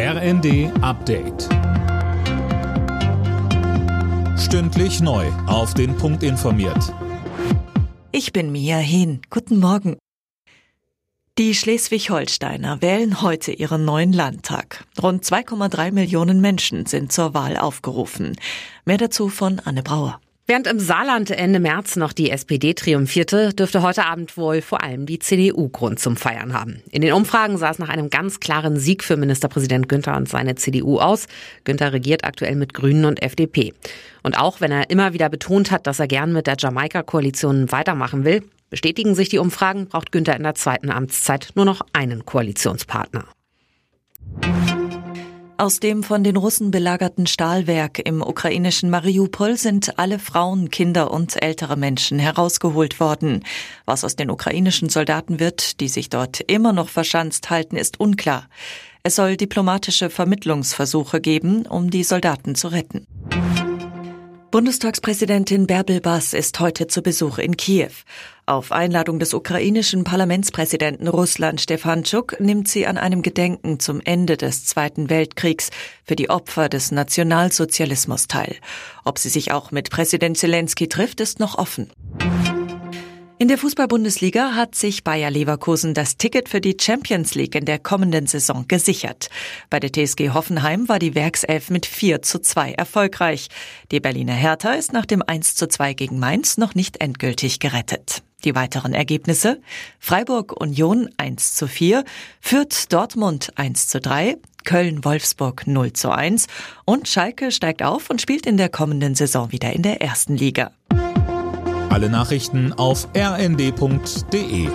RND Update. Stündlich neu. Auf den Punkt informiert. Ich bin Mia Hehn. Guten Morgen. Die Schleswig-Holsteiner wählen heute ihren neuen Landtag. Rund 2,3 Millionen Menschen sind zur Wahl aufgerufen. Mehr dazu von Anne Brauer. Während im Saarland Ende März noch die SPD triumphierte, dürfte heute Abend wohl vor allem die CDU Grund zum Feiern haben. In den Umfragen sah es nach einem ganz klaren Sieg für Ministerpräsident Günther und seine CDU aus. Günther regiert aktuell mit Grünen und FDP. Und auch wenn er immer wieder betont hat, dass er gern mit der Jamaika-Koalition weitermachen will, bestätigen sich die Umfragen, braucht Günther in der zweiten Amtszeit nur noch einen Koalitionspartner. Aus dem von den Russen belagerten Stahlwerk im ukrainischen Mariupol sind alle Frauen, Kinder und ältere Menschen herausgeholt worden. Was aus den ukrainischen Soldaten wird, die sich dort immer noch verschanzt halten, ist unklar. Es soll diplomatische Vermittlungsversuche geben, um die Soldaten zu retten. Bundestagspräsidentin Bärbel Bass ist heute zu Besuch in Kiew. Auf Einladung des ukrainischen Parlamentspräsidenten Russland Stefanschuk nimmt sie an einem Gedenken zum Ende des Zweiten Weltkriegs für die Opfer des Nationalsozialismus teil. Ob sie sich auch mit Präsident Zelensky trifft, ist noch offen. In der Fußball-Bundesliga hat sich Bayer Leverkusen das Ticket für die Champions League in der kommenden Saison gesichert. Bei der TSG Hoffenheim war die Werkself mit 4 zu 2 erfolgreich. Die Berliner Hertha ist nach dem 1 zu 2 gegen Mainz noch nicht endgültig gerettet. Die weiteren Ergebnisse Freiburg Union 1 zu 4, Fürth Dortmund 1 zu 3, Köln Wolfsburg 0 zu 1 und Schalke steigt auf und spielt in der kommenden Saison wieder in der ersten Liga. Alle Nachrichten auf rnd.de